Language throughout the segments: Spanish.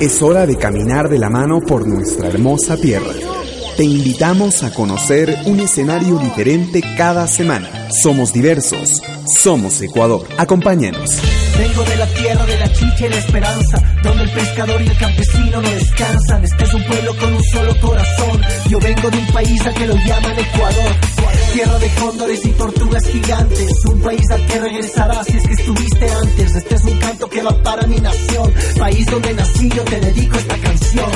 Es hora de caminar de la mano por nuestra hermosa tierra. Te invitamos a conocer un escenario diferente cada semana. Somos diversos, somos Ecuador. Acompáñanos. Vengo de la tierra de la chicha y la esperanza, donde el pescador y el campesino no descansan. Este es un pueblo con un solo corazón. Yo vengo de un país a que lo llaman Ecuador. Tierra de cóndores y tortugas gigantes. Un país al que regresarás si es que estuviste antes. Este es un canto que va para mi nación. País donde nací, yo te dedico esta canción.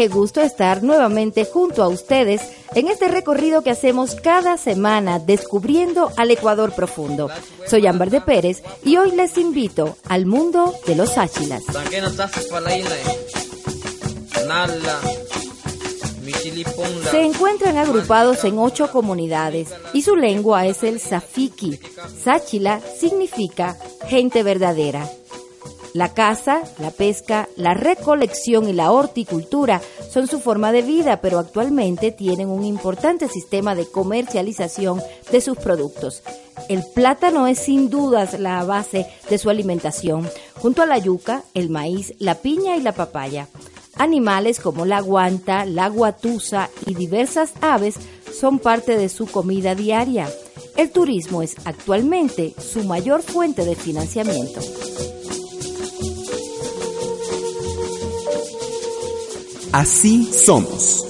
Qué gusto estar nuevamente junto a ustedes en este recorrido que hacemos cada semana descubriendo al Ecuador profundo. Soy Ámbar de Pérez y hoy les invito al mundo de los áchilas. Se encuentran agrupados en ocho comunidades y su lengua es el Safiki. Sáchila significa gente verdadera. La caza, la pesca, la recolección y la horticultura son su forma de vida, pero actualmente tienen un importante sistema de comercialización de sus productos. El plátano es sin dudas la base de su alimentación, junto a la yuca, el maíz, la piña y la papaya. Animales como la guanta, la guatusa y diversas aves son parte de su comida diaria. El turismo es actualmente su mayor fuente de financiamiento. Así somos.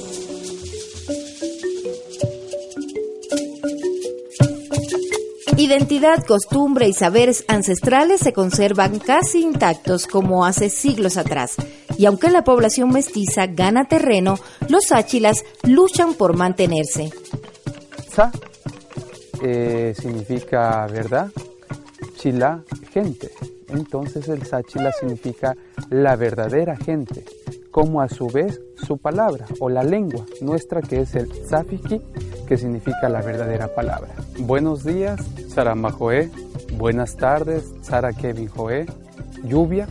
Identidad, costumbre y saberes ancestrales se conservan casi intactos como hace siglos atrás. Y aunque la población mestiza gana terreno, los áchilas luchan por mantenerse. Sa eh, significa verdad, chila, gente. Entonces el sáchila significa la verdadera gente, como a su vez su palabra o la lengua nuestra que es el Zafiki, que significa la verdadera palabra. Buenos días, Sara Majoe. Buenas tardes, Sara Kevin Joe. Lluvia,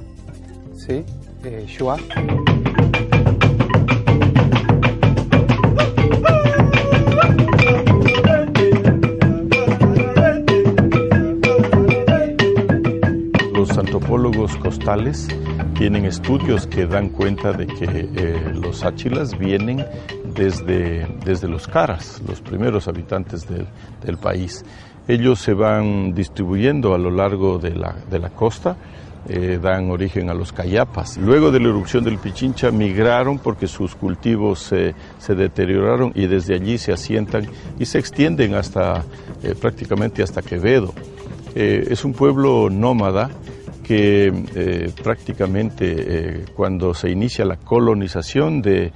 ¿sí? Eh, Shua. Costales tienen estudios que dan cuenta de que eh, los áchilas vienen desde, desde los caras, los primeros habitantes del, país. Ellos se van distribuyendo a lo largo de la, de la costa, eh, dan origen a los cayapas. Luego de la erupción del Pichincha migraron porque sus cultivos se, deterioraron y desde allí se asientan y se extienden hasta eh, prácticamente hasta Quevedo. Es un pueblo nómada que eh, prácticamente eh, cuando se inicia la colonización de,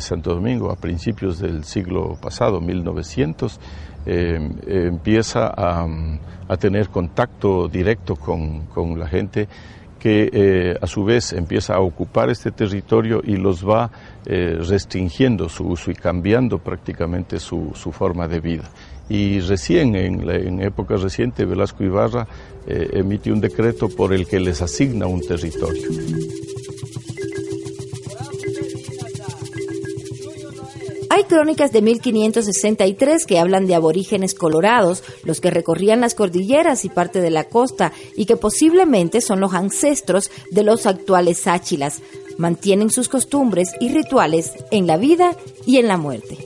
Santo Domingo a principios del siglo pasado, 1900, eh, empieza a, tener contacto directo con, la gente que a su vez empieza a ocupar este territorio y los va restringiendo su uso y cambiando prácticamente su forma de vida. Y recién, en, la, en época reciente, Velasco Ibarra eh, emite un decreto por el que les asigna un territorio. Hay crónicas de 1563 que hablan de aborígenes colorados, los que recorrían las cordilleras y parte de la costa, y que posiblemente son los ancestros de los actuales áchilas. Mantienen sus costumbres y rituales en la vida y en la muerte.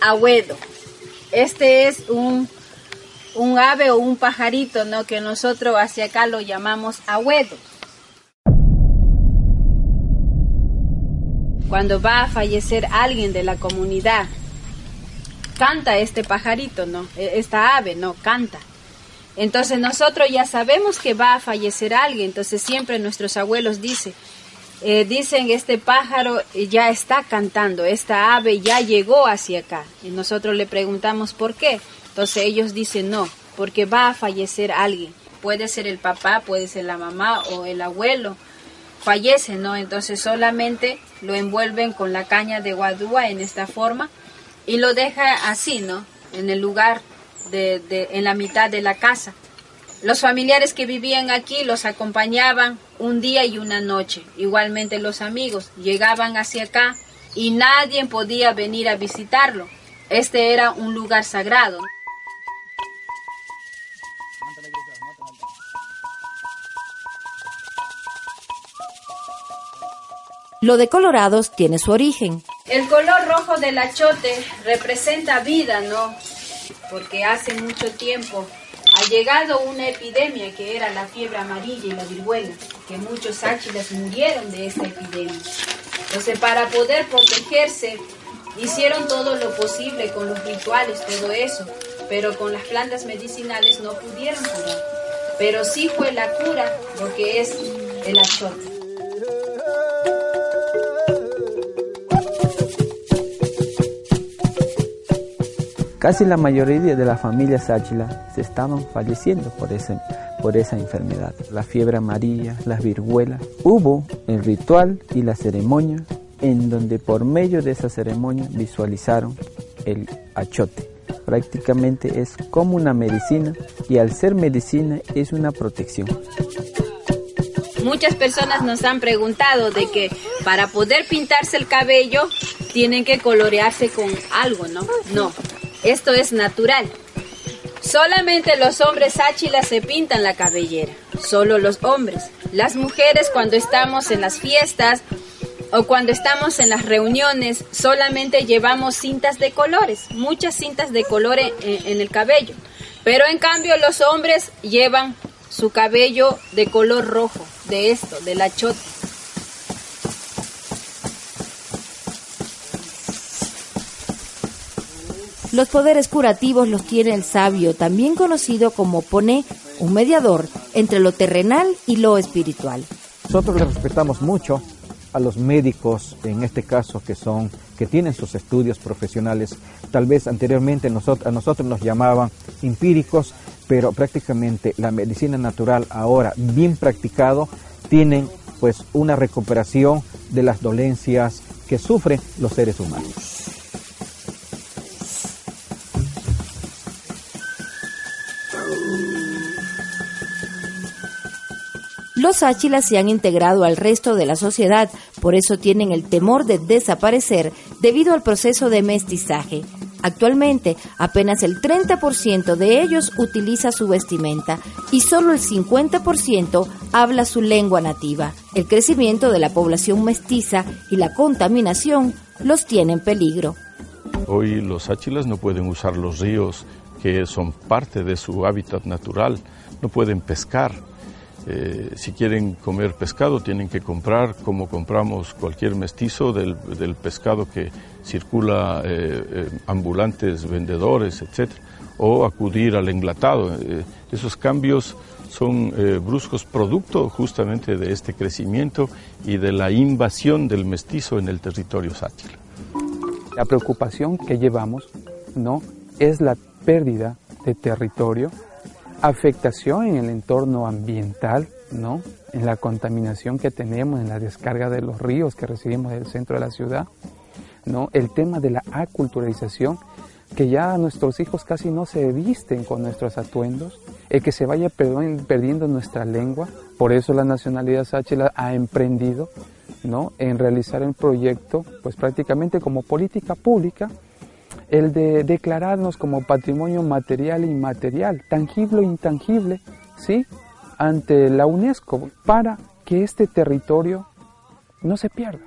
Abuedo. Este es un, un ave o un pajarito, ¿no? Que nosotros hacia acá lo llamamos abuedo. cuando va a fallecer alguien de la comunidad, canta este pajarito, ¿no? Esta ave, ¿no? Canta. Entonces nosotros ya sabemos que va a fallecer alguien, entonces siempre nuestros abuelos dicen, eh, dicen este pájaro ya está cantando, esta ave ya llegó hacia acá. Y nosotros le preguntamos por qué. Entonces ellos dicen no, porque va a fallecer alguien. Puede ser el papá, puede ser la mamá o el abuelo fallece, ¿no? Entonces solamente lo envuelven con la caña de guadúa en esta forma y lo deja así, ¿no? En el lugar de, de, en la mitad de la casa. Los familiares que vivían aquí los acompañaban un día y una noche. Igualmente los amigos llegaban hacia acá y nadie podía venir a visitarlo. Este era un lugar sagrado. Lo de colorados tiene su origen. El color rojo del achote representa vida, ¿no? Porque hace mucho tiempo ha llegado una epidemia que era la fiebre amarilla y la viruela, que muchos áchilas murieron de esta epidemia. Entonces, para poder protegerse, hicieron todo lo posible con los rituales, todo eso, pero con las plantas medicinales no pudieron curar. Pero sí fue la cura lo que es el achote. Casi la mayoría de las familias áchila se estaban falleciendo por, ese, por esa enfermedad. La fiebre amarilla, las viruelas. Hubo el ritual y la ceremonia en donde por medio de esa ceremonia visualizaron el achote. Prácticamente es como una medicina y al ser medicina es una protección. Muchas personas nos han preguntado de que para poder pintarse el cabello tienen que colorearse con algo, ¿no? No, esto es natural. Solamente los hombres áchilas se pintan la cabellera, solo los hombres. Las mujeres cuando estamos en las fiestas o cuando estamos en las reuniones solamente llevamos cintas de colores, muchas cintas de color en, en el cabello. Pero en cambio los hombres llevan su cabello de color rojo, de esto, del achote. Los poderes curativos los tiene el sabio, también conocido como Pone, un mediador entre lo terrenal y lo espiritual. Nosotros le respetamos mucho a los médicos, en este caso, que son que tienen sus estudios profesionales. Tal vez anteriormente a nosotros nos llamaban empíricos, pero prácticamente la medicina natural ahora bien practicado tienen pues una recuperación de las dolencias que sufren los seres humanos. Los áchilas se han integrado al resto de la sociedad, por eso tienen el temor de desaparecer debido al proceso de mestizaje. Actualmente, apenas el 30% de ellos utiliza su vestimenta y solo el 50% habla su lengua nativa. El crecimiento de la población mestiza y la contaminación los tiene en peligro. Hoy los áchilas no pueden usar los ríos que son parte de su hábitat natural, no pueden pescar eh, si quieren comer pescado tienen que comprar como compramos cualquier mestizo del, pescado que circula eh, eh, ambulantes, vendedores, etc. O acudir al englatado. esos cambios son bruscos producto justamente de este crecimiento y de la invasión del mestizo en el territorio sátil. La preocupación que llevamos no es la pérdida de territorio afectación en el entorno ambiental, ¿no? En la contaminación que tenemos, en la descarga de los ríos que recibimos del centro de la ciudad, ¿no? El tema de la aculturalización, que ya nuestros hijos casi no se visten con nuestros atuendos, el que se vaya perdiendo nuestra lengua, por eso la nacionalidad sáchila ha emprendido, ¿no? En realizar el proyecto, pues prácticamente como política pública, el de declararnos como patrimonio material e inmaterial, tangible e intangible, ¿sí? ante la UNESCO para que este territorio no se pierda.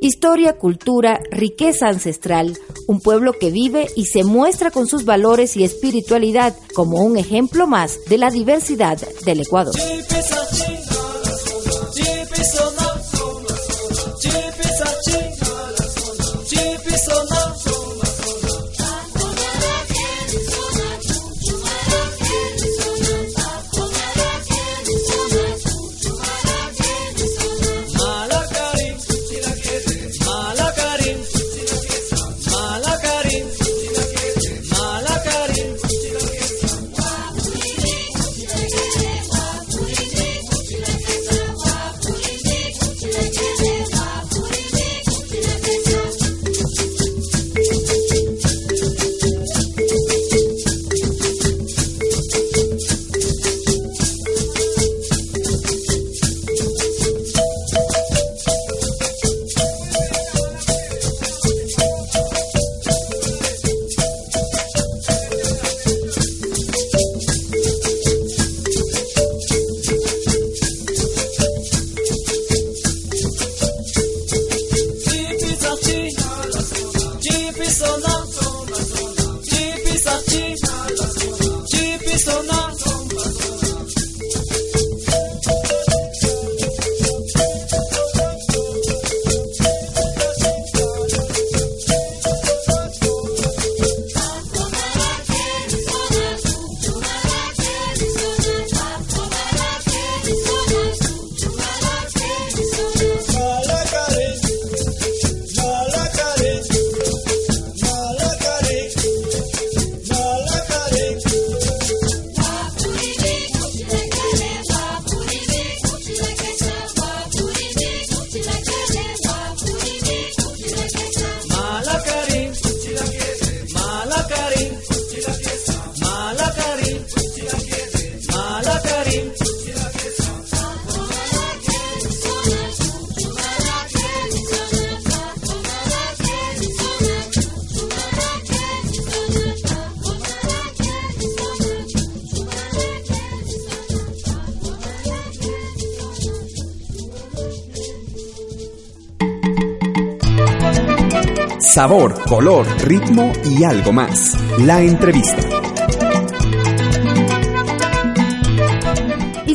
Historia, cultura, riqueza ancestral, un pueblo que vive y se muestra con sus valores y espiritualidad como un ejemplo más de la diversidad del Ecuador. Esto no Sabor, color, ritmo y algo más. La entrevista.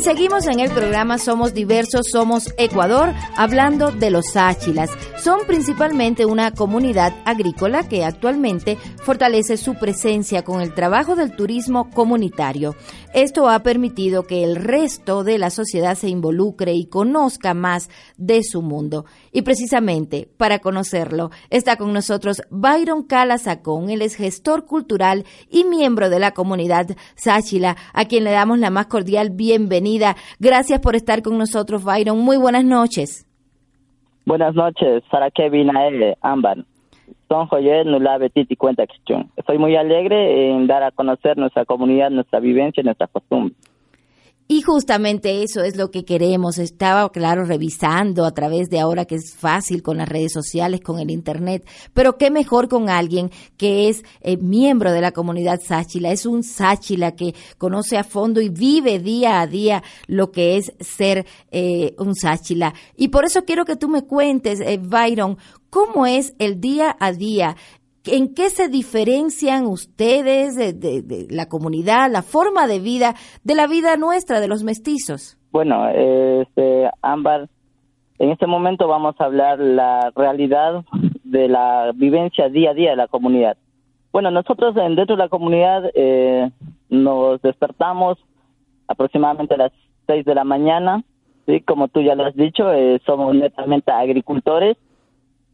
seguimos en el programa Somos Diversos, Somos Ecuador, hablando de los áchilas. Son principalmente una comunidad agrícola que actualmente fortalece su presencia con el trabajo del turismo comunitario. Esto ha permitido que el resto de la sociedad se involucre y conozca más de su mundo. Y precisamente para conocerlo está con nosotros Byron Calasacón, él es gestor cultural y miembro de la comunidad Sáchila, a quien le damos la más cordial bienvenida. Gracias por estar con nosotros, Byron. Muy buenas noches. Buenas noches, Sara Kevin Amban. Son cuenta Estoy muy alegre en dar a conocer nuestra comunidad, nuestra vivencia y nuestra costumbre. Y justamente eso es lo que queremos. Estaba, claro, revisando a través de ahora que es fácil con las redes sociales, con el Internet, pero qué mejor con alguien que es eh, miembro de la comunidad Sáchila, es un Sáchila que conoce a fondo y vive día a día lo que es ser eh, un Sáchila. Y por eso quiero que tú me cuentes, eh, Byron, cómo es el día a día ¿En qué se diferencian ustedes de, la comunidad, la forma de vida, de la vida nuestra, de los mestizos? Bueno, este, Ámbar, en este momento vamos a hablar la realidad de la vivencia día a día de la comunidad. Bueno, nosotros dentro de la comunidad eh, nos despertamos aproximadamente a las 6 de la mañana, ¿sí? como tú ya lo has dicho, eh, somos netamente agricultores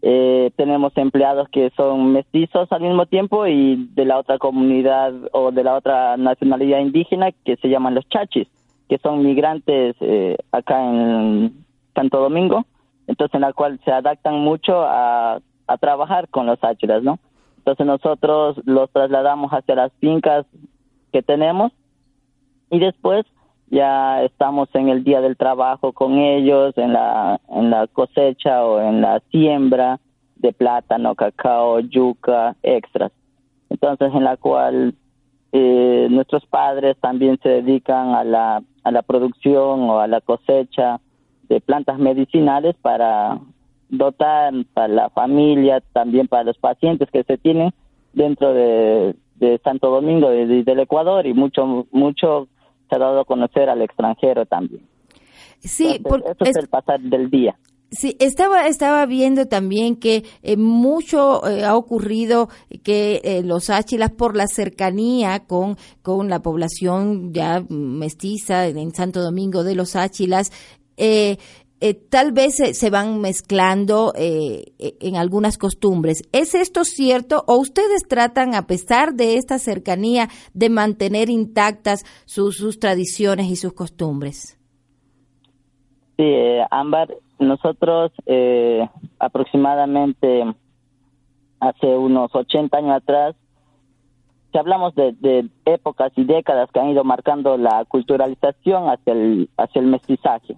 eh, tenemos empleados que son mestizos al mismo tiempo y de la otra comunidad o de la otra nacionalidad indígena que se llaman los chachis, que son migrantes eh, acá en Santo Domingo, entonces en la cual se adaptan mucho a, trabajar con los áchilas, ¿no? Entonces nosotros los trasladamos hacia las fincas que tenemos y después ya estamos en el día del trabajo con ellos, en la, en la cosecha o en la siembra de plátano, cacao, yuca, extras. Entonces, en la cual eh, nuestros padres también se dedican a la, a la producción o a la cosecha de plantas medicinales para dotar para la familia, también para los pacientes que se tienen dentro de, Santo Domingo, y del Ecuador y mucho, mucho se ha dado a conocer al extranjero también. Sí, porque eso es, el pasar del día. Sí, estaba, estaba viendo también que eh, mucho eh, ha ocurrido que eh, los áchilas por la cercanía con, con la población ya mestiza en Santo Domingo de los áchilas, eh, eh, tal vez se, van mezclando eh, eh, en algunas costumbres. ¿Es esto cierto o ustedes tratan, a pesar de esta cercanía, de mantener intactas sus, sus tradiciones y sus costumbres? Sí, Ámbar, nosotros aproximadamente hace unos 80 años atrás, si hablamos de, de, épocas y décadas que han ido marcando la culturalización hacia el, hacia el mestizaje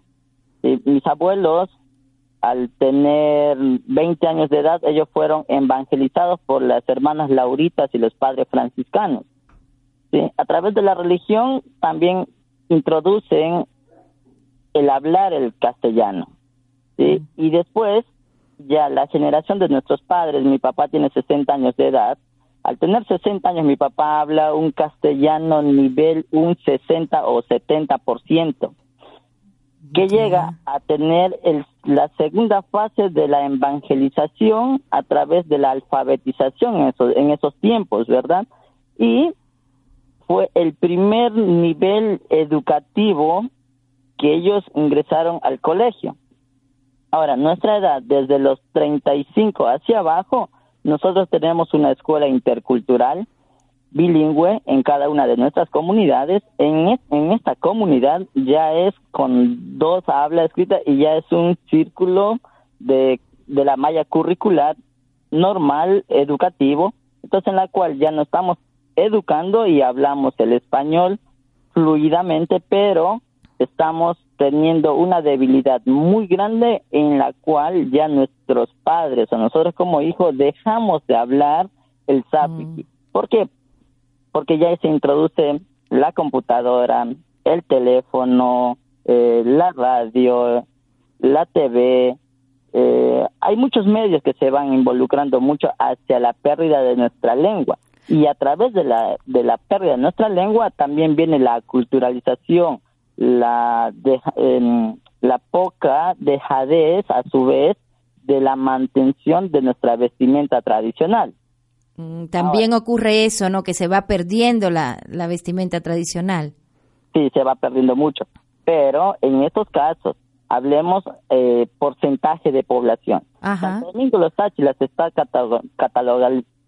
mis abuelos, al tener 20 años de edad, ellos fueron evangelizados por las hermanas Lauritas y los padres franciscanos. A través de la religión también introducen el hablar el castellano. Y después, ya la generación de nuestros padres, mi papá tiene 60 años de edad, al tener 60 años mi papá habla un castellano nivel un 60 o 70% que llega a tener el, la segunda fase de la evangelización a través de la alfabetización en esos, en esos tiempos, ¿verdad? Y fue el primer nivel educativo que ellos ingresaron al colegio. Ahora, nuestra edad, desde los 35 hacia abajo, nosotros tenemos una escuela intercultural bilingüe en cada una de nuestras comunidades. En, en esta comunidad ya es con dos habla escrita y ya es un círculo de, de la malla curricular normal, educativo, entonces en la cual ya no estamos educando y hablamos el español fluidamente, pero estamos teniendo una debilidad muy grande en la cual ya nuestros padres o nosotros como hijos dejamos de hablar el zapiki. Mm. ¿Por qué? Porque ya se introduce la computadora, el teléfono, eh, la radio, la TV. Eh, hay muchos medios que se van involucrando mucho hacia la pérdida de nuestra lengua y a través de la, de la pérdida de nuestra lengua también viene la culturalización la, la poca dejadez, a su vez, de la mantención de nuestra vestimenta tradicional. Mm, también ocurre eso, ¿no? Que se va perdiendo la, la vestimenta tradicional. Sí, se va perdiendo mucho. Pero en estos casos, hablemos eh, porcentaje de población. Ajá. Domingo Los Táchilas está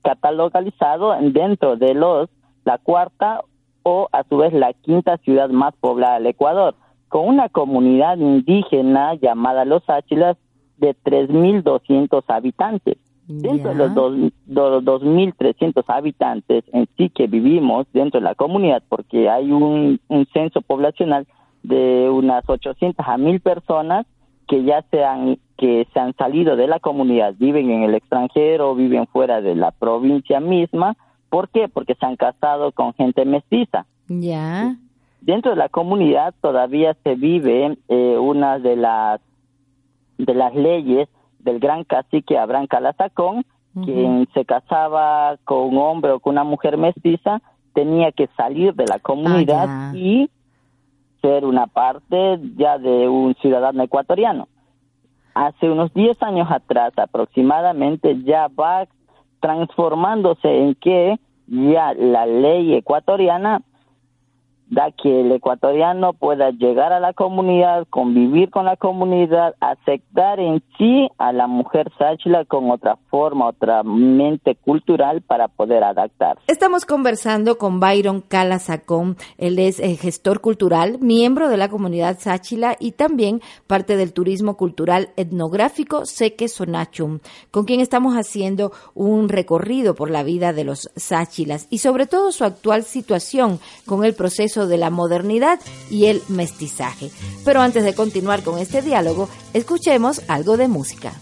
catalogalizado dentro de los la cuarta o a su vez la quinta ciudad más poblada del Ecuador, con una comunidad indígena llamada Los Áchilas de 3.200 habitantes. Dentro de los, dos, los 2.300 habitantes en sí que vivimos dentro de la comunidad, porque hay un, un censo poblacional de unas 800 a 1.000 personas que ya se han, que se han salido de la comunidad, viven en el extranjero, viven fuera de la provincia misma. ¿Por qué? Porque se han casado con gente mestiza. Ya. Dentro de la comunidad todavía se vive eh, una de las de las leyes del gran cacique Abraham Calazacón, quien se casaba con un hombre o con una mujer mestiza, tenía que salir de la comunidad ah, y ser una parte ya de un ciudadano ecuatoriano. Hace unos 10 años atrás aproximadamente ya va transformándose en que ya la ley ecuatoriana da que el ecuatoriano pueda llegar a la comunidad, convivir con la comunidad, aceptar en sí a la mujer sáchila con otra forma, otra mente cultural para poder adaptar. Estamos conversando con Byron Calasacón, él es eh, gestor cultural, miembro de la comunidad sáchila y también parte del turismo cultural etnográfico Seque Sonachum, con quien estamos haciendo un recorrido por la vida de los sáchilas y sobre todo su actual situación con el proceso de la modernidad y el mestizaje. Pero antes de continuar con este diálogo, escuchemos algo de música.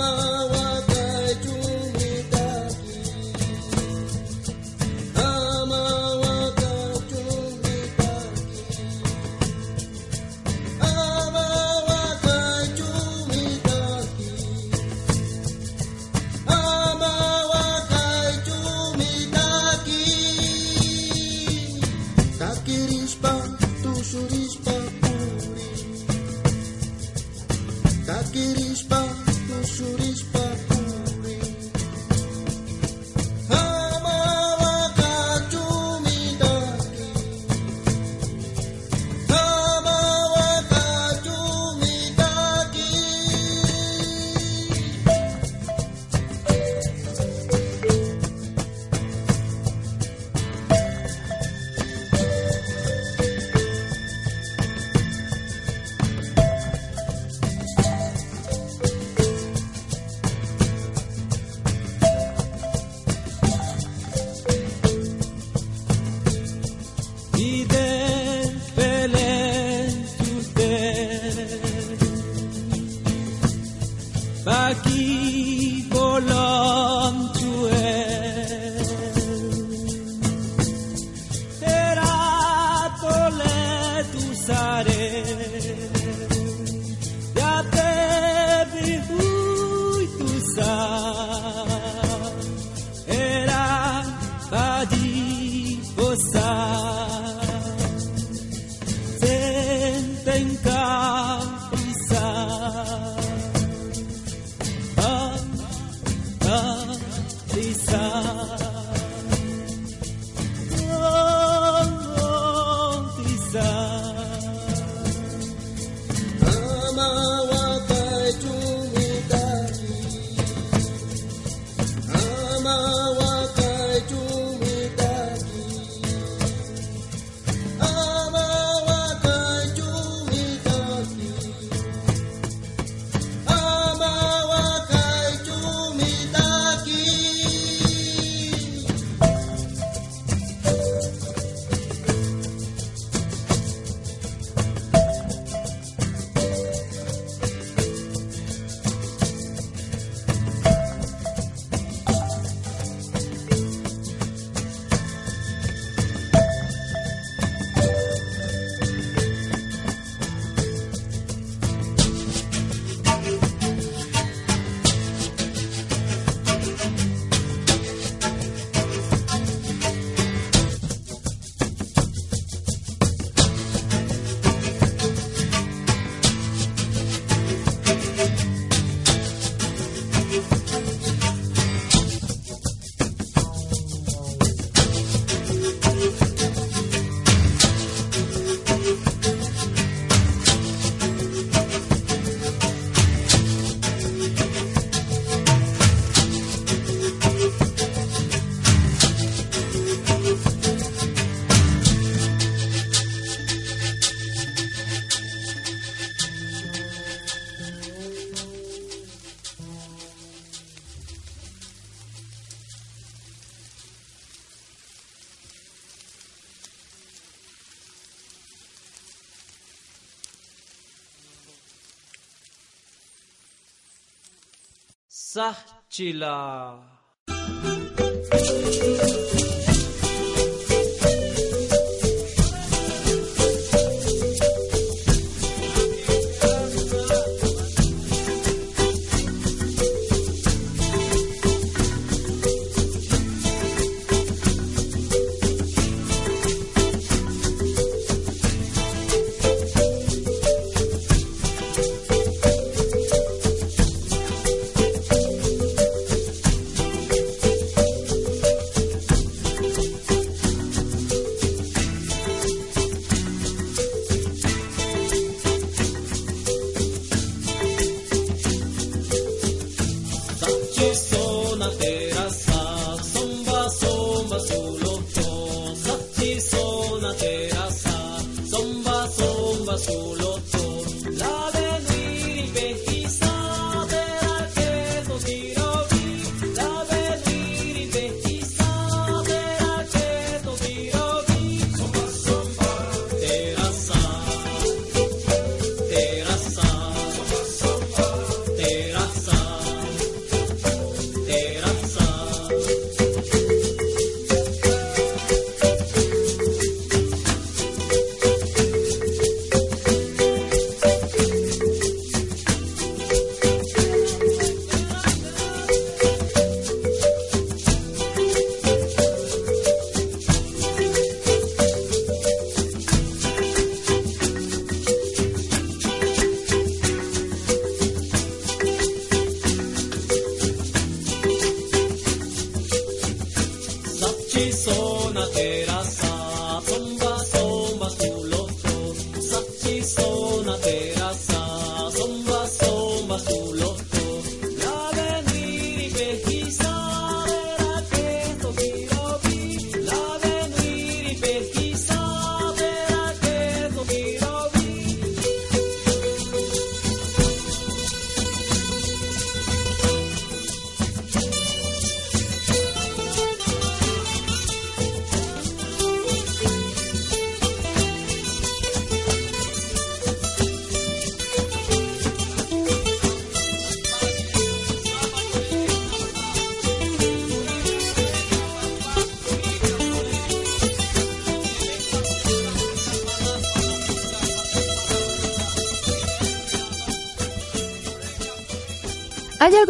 mama. Sahchila. Hay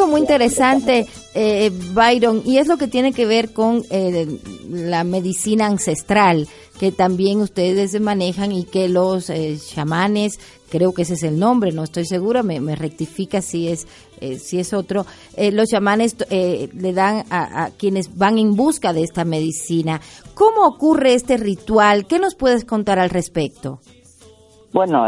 muy interesante, eh, Byron, y es lo que tiene que ver con eh, la medicina ancestral, que también ustedes manejan y que los eh, chamanes, creo que ese es el nombre, no estoy segura, me, rectifica si es si es otro, los chamanes le dan a, a, quienes van en busca de esta medicina. ¿Cómo ocurre este ritual? ¿Qué nos puedes contar al respecto? Bueno,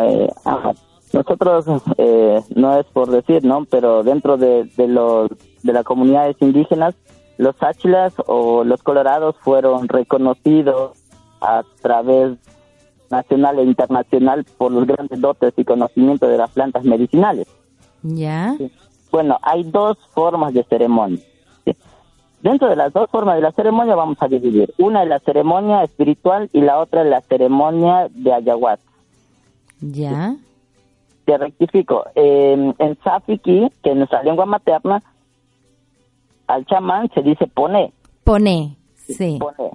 nosotros, eh, no es por decir, ¿no? Pero dentro de, de, los, de las comunidades indígenas, los áchilas o los colorados fueron reconocidos a través nacional e internacional por los grandes dotes y conocimientos de las plantas medicinales. ¿Ya? Bueno, hay dos formas de ceremonia. Dentro de las dos formas de la ceremonia vamos a dividir. Una es la ceremonia espiritual y la otra es la ceremonia de ayahuasca. ¿Ya? Te rectifico, en Safiki, que en nuestra lengua materna, al chamán se dice pone. Pone, sí. Pone.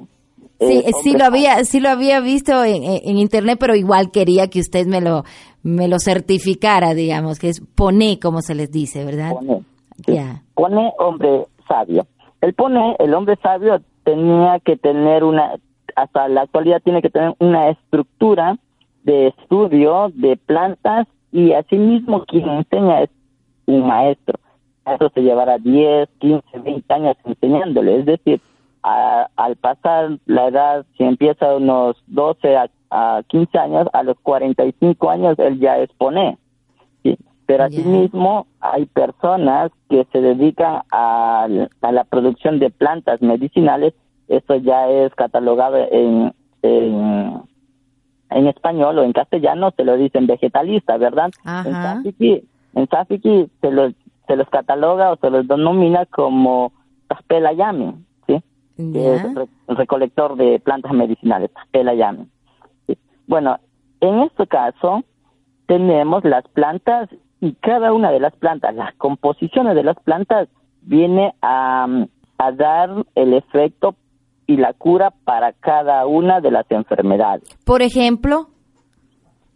Sí, eh, sí lo había, sí lo había visto en, internet, pero igual quería que usted me lo, me lo certificara, digamos, que es pone, como se les dice, ¿verdad? Pone. Ya. Pone hombre sabio. El pone, el hombre sabio tenía que tener una, hasta la actualidad tiene que tener una estructura de estudio de plantas y asimismo quien enseña es un maestro. Eso se llevará 10, 15, 20 años enseñándole, es decir, al pasar la edad, si empieza unos 12 a, 15 años, a los 45 años él ya expone. ¿sí? Pero asimismo hay personas que se dedican a, a, la producción de plantas medicinales, eso ya es catalogado en en español o en castellano se lo dicen vegetalista, ¿verdad? En Safiki, en se los, se los cataloga o se los denomina como Taspelayami, ¿sí? Que es recolector de plantas medicinales, Taspelayami. ¿sí? Bueno, en este caso tenemos las plantas y cada una de las plantas, las composiciones de las plantas viene a, a dar el efecto y la cura para cada una de las enfermedades. Por ejemplo,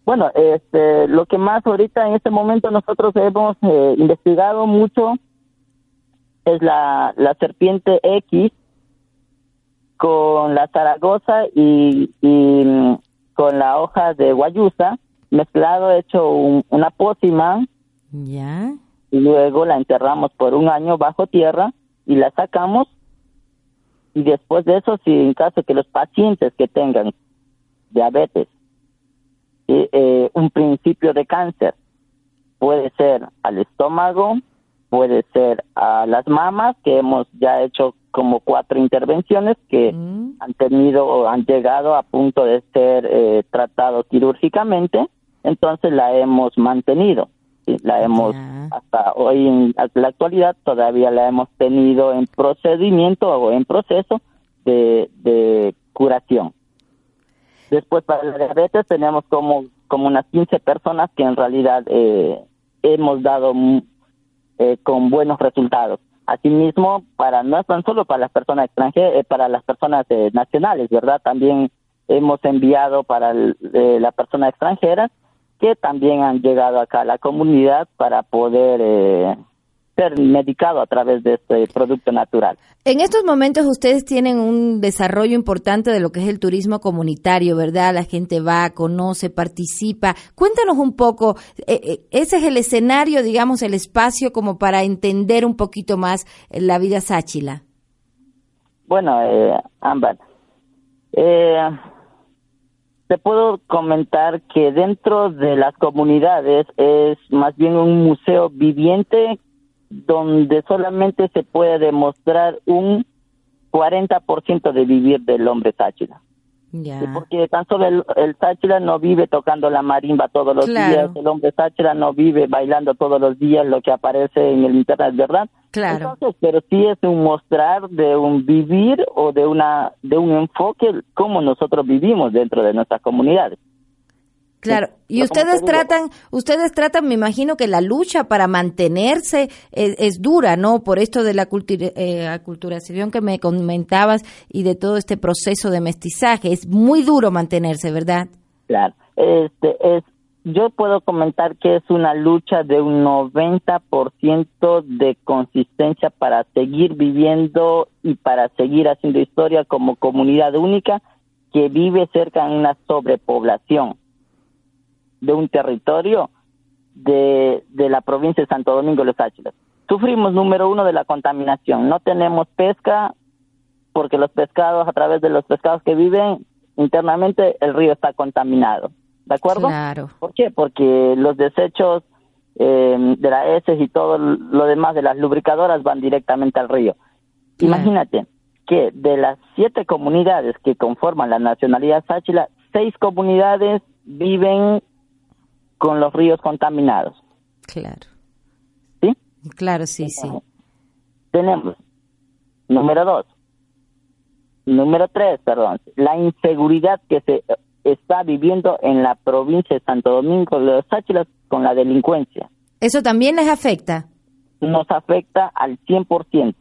bueno, este, lo que más ahorita en este momento nosotros hemos eh, investigado mucho es la, la serpiente X con la zaragoza y, y mm, con la hoja de guayusa mezclado, hecho una pócima. Ya. Y luego la enterramos por un año bajo tierra y la sacamos y después de eso, si en caso que los pacientes que tengan diabetes, eh, un principio de cáncer, puede ser al estómago, puede ser a las mamas, que hemos ya hecho como cuatro intervenciones que mm. han tenido o han llegado a punto de ser eh, tratados quirúrgicamente, entonces la hemos mantenido la hemos hasta hoy en la actualidad todavía la hemos tenido en procedimiento o en proceso de, curación. Después para la diabetes tenemos como como unas 15 personas que en realidad eh, hemos dado eh, con buenos resultados. Asimismo, para no tan solo para las personas extranjeras, eh, para las personas nacionales, ¿verdad? También hemos enviado para las personas extranjeras que también han llegado acá a la comunidad para poder eh, ser medicado a través de este producto natural. En estos momentos ustedes tienen un desarrollo importante de lo que es el turismo comunitario, ¿verdad? La gente va, conoce, participa. Cuéntanos un poco, eh, eh, ese es el escenario, digamos, el espacio como para entender un poquito más la vida sáchila. Bueno, eh, Ámbar, eh, te puedo comentar que dentro de las comunidades es más bien un museo viviente donde solamente se puede demostrar un 40% de vivir del hombre táchira. Porque tan solo el, el no vive tocando la marimba todos los días, el hombre Táchira no vive bailando todos los días lo que aparece en el internet, ¿verdad? Claro. Entonces, pero sí es un mostrar de un vivir o de una de un enfoque como nosotros vivimos dentro de nuestras comunidades. Claro, y ustedes tratan, ustedes tratan, me imagino que la lucha para mantenerse es, dura, ¿no? Por esto de la eh, aculturación que me comentabas y de todo este proceso de mestizaje, es muy duro mantenerse, ¿verdad? Claro, este es yo puedo comentar que es una lucha de un 90% de consistencia para seguir viviendo y para seguir haciendo historia como comunidad única que vive cerca de una sobrepoblación de un territorio de, de la provincia de Santo Domingo Los Áchilas. Sufrimos, número uno, de la contaminación. No tenemos pesca porque los pescados, a través de los pescados que viven internamente, el río está contaminado. ¿De acuerdo? Claro. ¿Por qué? Porque los desechos eh, de la heces y todo lo demás de las lubricadoras van directamente al río. Imagínate que de las siete comunidades que conforman la nacionalidad Sáchila, seis comunidades viven con los ríos contaminados. Claro. ¿Sí? Claro, sí, sí. Tenemos, número dos, número tres, perdón, la inseguridad que se está viviendo en la provincia de Santo Domingo de los Sáchilas con la delincuencia. ¿Eso también les afecta? Nos afecta al 100%.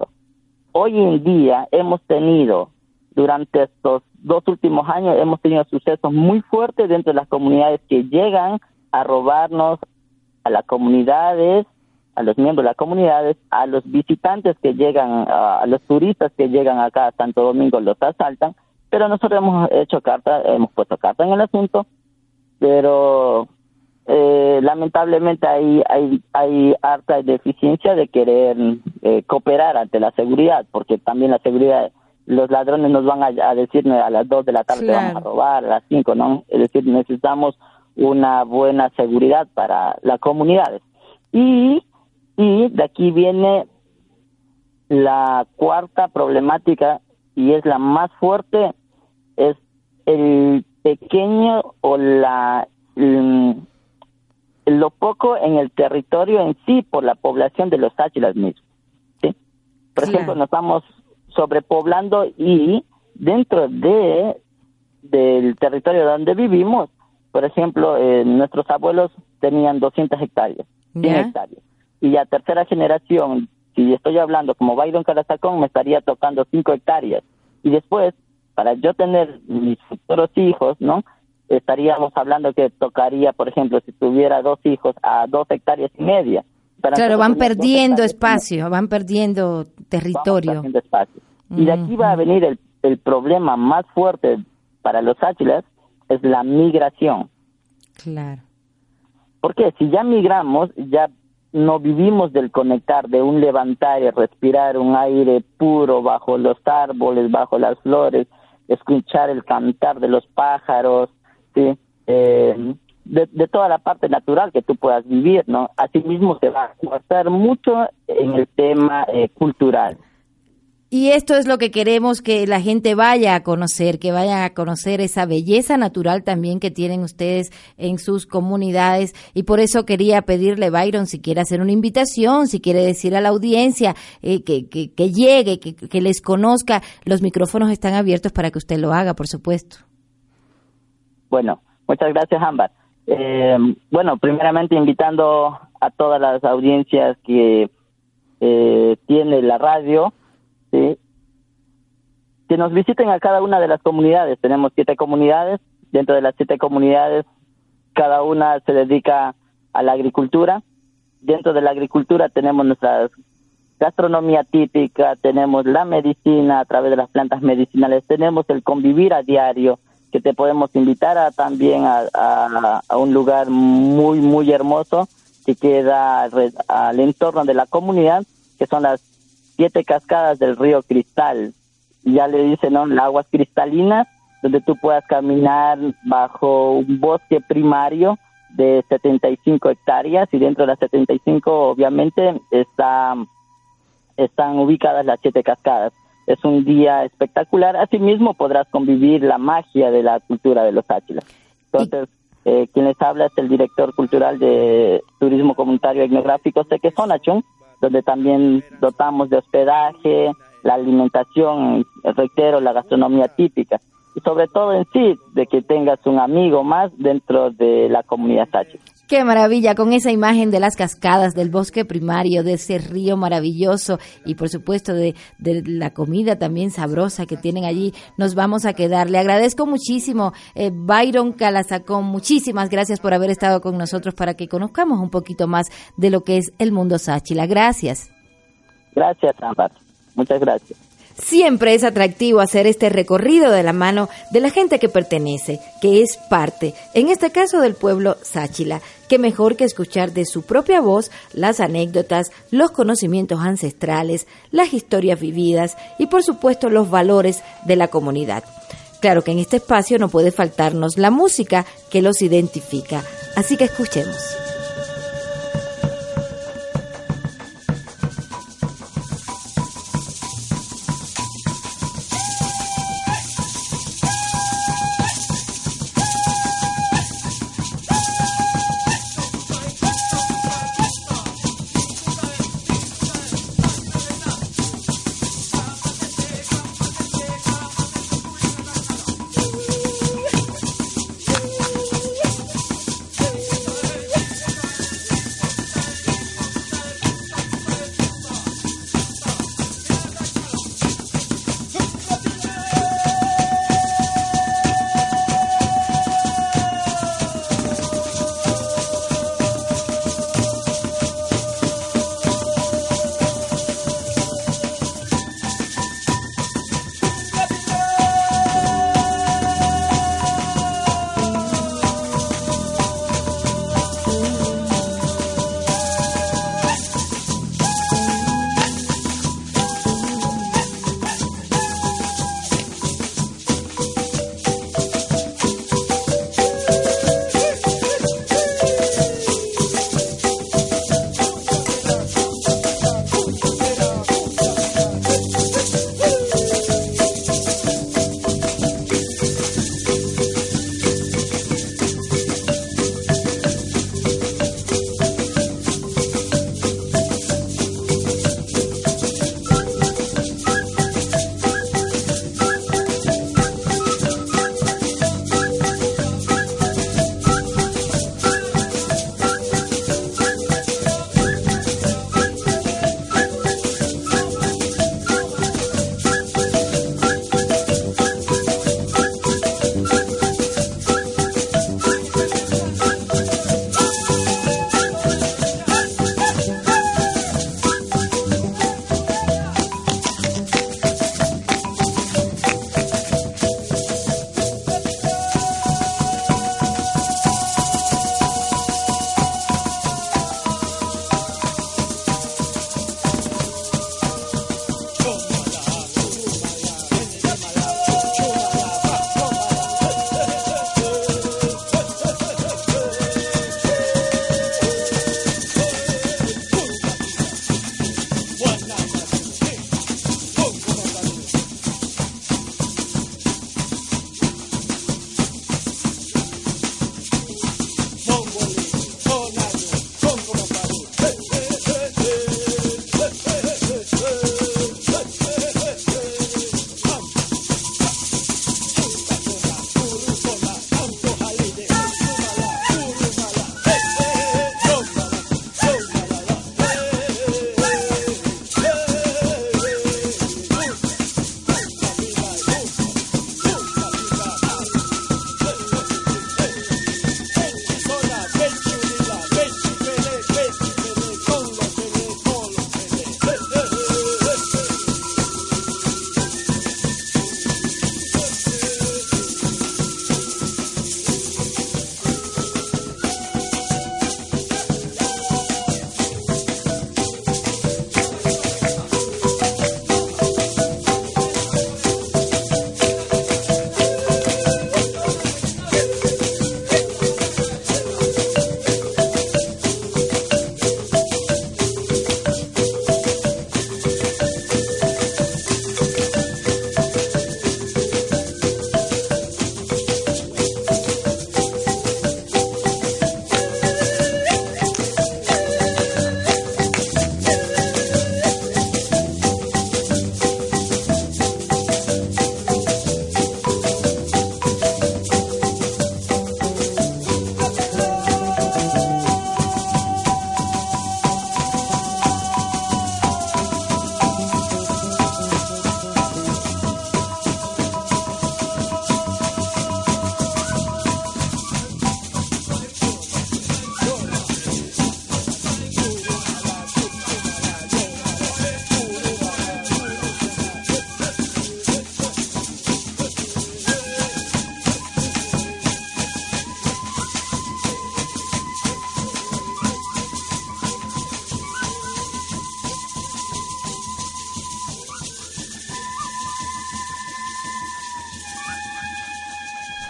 Hoy en día hemos tenido, durante estos dos últimos años, hemos tenido sucesos muy fuertes dentro de las comunidades que llegan a robarnos a las comunidades, a los miembros de las comunidades, a los visitantes que llegan, a los turistas que llegan acá a Santo Domingo, los asaltan, pero nosotros hemos hecho carta, hemos puesto carta en el asunto, pero eh, lamentablemente hay, hay, hay harta deficiencia de querer eh, cooperar ante la seguridad, porque también la seguridad, los ladrones nos van a, decir a las 2 de la tarde vamos a robar, a las 5, ¿no? Es decir, necesitamos una buena seguridad para las comunidades. Y, y de aquí viene la cuarta problemática y es la más fuerte, es el pequeño o la lo poco en el territorio en sí por la población de los áchilas mismos. ¿sí? Por ejemplo, nos estamos sobrepoblando y dentro de del territorio donde vivimos por ejemplo, eh, nuestros abuelos tenían 200 hectáreas, 100 hectáreas. Y a tercera generación, si estoy hablando como Byron Carazacón, me estaría tocando 5 hectáreas. Y después, para yo tener mis futuros hijos, ¿no? Estaríamos hablando que tocaría, por ejemplo, si tuviera dos hijos, a dos hectáreas y media. claro, van perdiendo espacio, van perdiendo territorio. espacio. Y de aquí va a venir el, el problema más fuerte para los áchilas, es la migración. Claro. Porque si ya migramos, ya no vivimos del conectar, de un levantar y respirar un aire puro bajo los árboles, bajo las flores, escuchar el cantar de los pájaros, ¿sí? Eh, de, toda la parte natural que tú puedas vivir, ¿no? Asimismo se va a cortar mucho en el tema eh, cultural. Y esto es lo que queremos que la gente vaya a conocer, que vaya a conocer esa belleza natural también que tienen ustedes en sus comunidades. Y por eso quería pedirle, Byron, si quiere hacer una invitación, si quiere decir a la audiencia eh, que, que, llegue, que, que les conozca, los micrófonos están abiertos para que usted lo haga, por supuesto. Bueno, muchas gracias, Ámbar. Eh, bueno, primeramente invitando a todas las audiencias que eh, tiene la radio, ¿sí? que nos visiten a cada una de las comunidades. Tenemos siete comunidades. Dentro de las siete comunidades, cada una se dedica a la agricultura. Dentro de la agricultura tenemos nuestra gastronomía típica, tenemos la medicina a través de las plantas medicinales, tenemos el convivir a diario, que te podemos invitar a, también a, a, un lugar muy, muy hermoso que queda al entorno de la comunidad, que son las siete cascadas del río Cristal. Ya le dicen, ¿no? Aguas cristalinas, donde tú puedas caminar bajo un bosque primario de 75 hectáreas y dentro de las 75 obviamente está, están ubicadas las siete cascadas. Es un día espectacular. Asimismo podrás convivir la magia de la cultura de los Áchilas. Entonces, eh, quien habla es el director cultural de Turismo Comunitario Etnográfico Sequezonachun, donde también dotamos de hospedaje, la alimentación, reitero, la gastronomía típica. Y sobre todo en sí, de que tengas un amigo más dentro de la comunidad Sachi. Qué maravilla con esa imagen de las cascadas, del bosque primario, de ese río maravilloso y por supuesto de, la comida también sabrosa que tienen allí. Nos vamos a quedar. Le agradezco muchísimo, eh, Byron Calazacón. Muchísimas gracias por haber estado con nosotros para que conozcamos un poquito más de lo que es el mundo Sáchila. Gracias. Gracias, Ámbar. Muchas gracias. Siempre es atractivo hacer este recorrido de la mano de la gente que pertenece, que es parte, en este caso del pueblo Sáchila. Que mejor que escuchar de su propia voz las anécdotas, los conocimientos ancestrales, las historias vividas y por supuesto los valores de la comunidad. Claro que en este espacio no puede faltarnos la música que los identifica, así que escuchemos.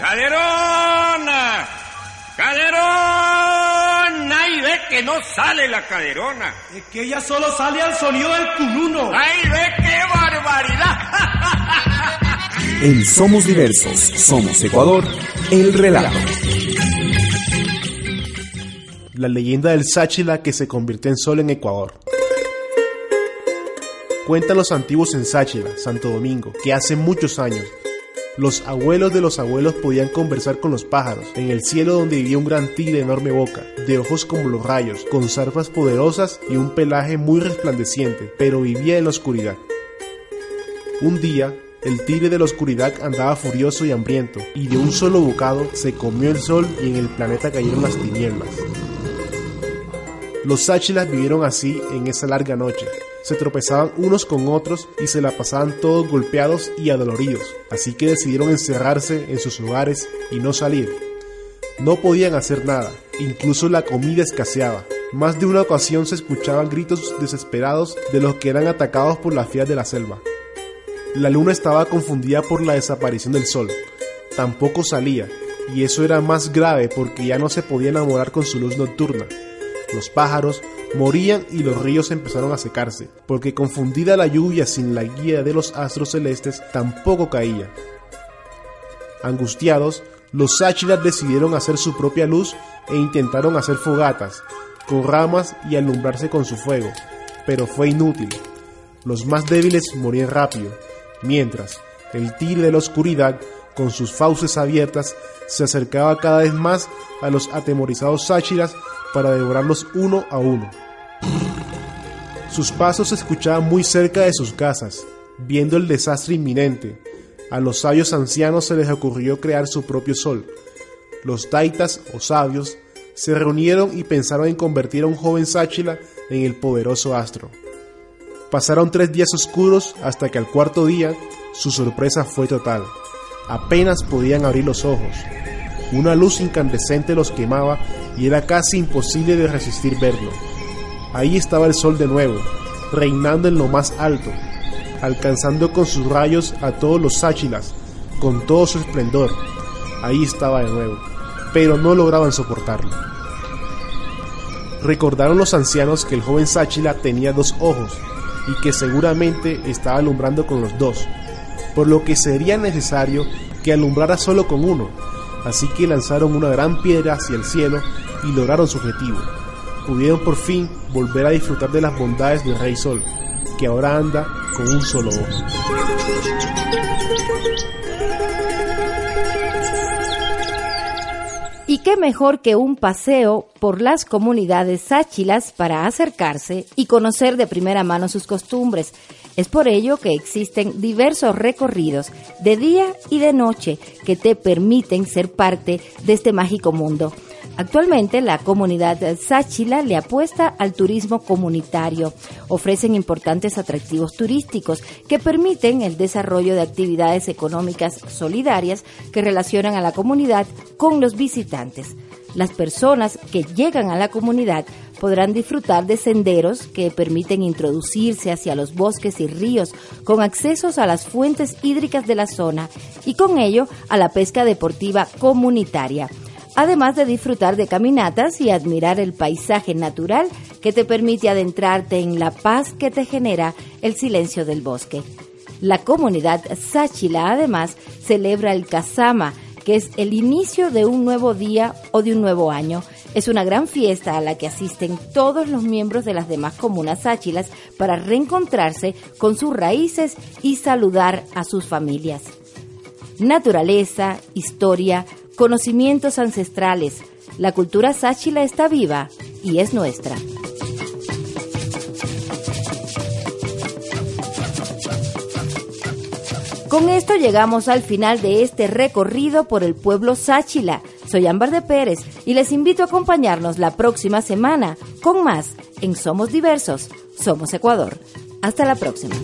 ¡Caderona! ¡Caderona! ¡Ay, ve que no sale la caderona! Es que ella solo sale al sonido del culuno. ¡Ay, ve qué barbaridad! En Somos Diversos, Somos Ecuador, el relato. La leyenda del Sáchila que se convirtió en sol en Ecuador. Cuentan los antiguos en Sáchila, Santo Domingo, que hace muchos años los abuelos de los abuelos podían conversar con los pájaros, en el cielo donde vivía un gran tigre de enorme boca, de ojos como los rayos, con zarpas poderosas y un pelaje muy resplandeciente, pero vivía en la oscuridad. Un día, el tigre de la oscuridad andaba furioso y hambriento, y de un solo bocado se comió el sol y en el planeta cayeron las tinieblas. Los sáchilas vivieron así en esa larga noche, se tropezaban unos con otros y se la pasaban todos golpeados y adoloridos, así que decidieron encerrarse en sus hogares y no salir. No podían hacer nada, incluso la comida escaseaba. Más de una ocasión se escuchaban gritos desesperados de los que eran atacados por las fieras de la selva. La luna estaba confundida por la desaparición del sol. Tampoco salía, y eso era más grave porque ya no se podía enamorar con su luz nocturna. Los pájaros morían y los ríos empezaron a secarse, porque confundida la lluvia sin la guía de los astros celestes tampoco caía. Angustiados, los sáchilas decidieron hacer su propia luz e intentaron hacer fogatas, con ramas y alumbrarse con su fuego, pero fue inútil. Los más débiles morían rápido, mientras el tigre de la oscuridad, con sus fauces abiertas, se acercaba cada vez más a los atemorizados sáchilas para devorarlos uno a uno. Sus pasos se escuchaban muy cerca de sus casas, viendo el desastre inminente. A los sabios ancianos se les ocurrió crear su propio sol. Los taitas o sabios se reunieron y pensaron en convertir a un joven Sáchila en el poderoso astro. Pasaron tres días oscuros hasta que al cuarto día su sorpresa fue total. Apenas podían abrir los ojos. Una luz incandescente los quemaba y era casi imposible de resistir verlo. Ahí estaba el sol de nuevo, reinando en lo más alto, alcanzando con sus rayos a todos los sáchilas, con todo su esplendor. Ahí estaba de nuevo, pero no lograban soportarlo. Recordaron los ancianos que el joven sáchila tenía dos ojos y que seguramente estaba alumbrando con los dos, por lo que sería necesario que alumbrara solo con uno, así que lanzaron una gran piedra hacia el cielo y lograron su objetivo. Pudieron por fin volver a disfrutar de las bondades del Rey Sol, que ahora anda con un solo ojo. Y qué mejor que un paseo por las comunidades sáchilas para acercarse y conocer de primera mano sus costumbres. Es por ello que existen diversos recorridos de día y de noche que te permiten ser parte de este mágico mundo. Actualmente la comunidad Sáchila le apuesta al turismo comunitario. Ofrecen importantes atractivos turísticos que permiten el desarrollo de actividades económicas solidarias que relacionan a la comunidad con los visitantes. Las personas que llegan a la comunidad podrán disfrutar de senderos que permiten introducirse hacia los bosques y ríos con accesos a las fuentes hídricas de la zona y con ello a la pesca deportiva comunitaria además de disfrutar de caminatas y admirar el paisaje natural que te permite adentrarte en la paz que te genera el silencio del bosque. La comunidad Sáchila además celebra el Kazama, es el inicio de un nuevo día o de un nuevo año. Es una gran fiesta a la que asisten todos los miembros de las demás comunas sáchilas para reencontrarse con sus raíces y saludar a sus familias. Naturaleza, historia, conocimientos ancestrales. La cultura sáchila está viva y es nuestra. Con esto llegamos al final de este recorrido por el pueblo Sáchila. Soy Ámbar de Pérez y les invito a acompañarnos la próxima semana con más en Somos Diversos, Somos Ecuador. Hasta la próxima.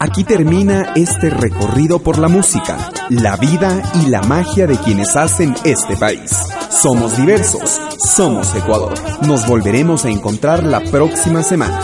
Aquí termina este recorrido por la música, la vida y la magia de quienes hacen este país. Somos diversos, somos Ecuador. Nos volveremos a encontrar la próxima semana.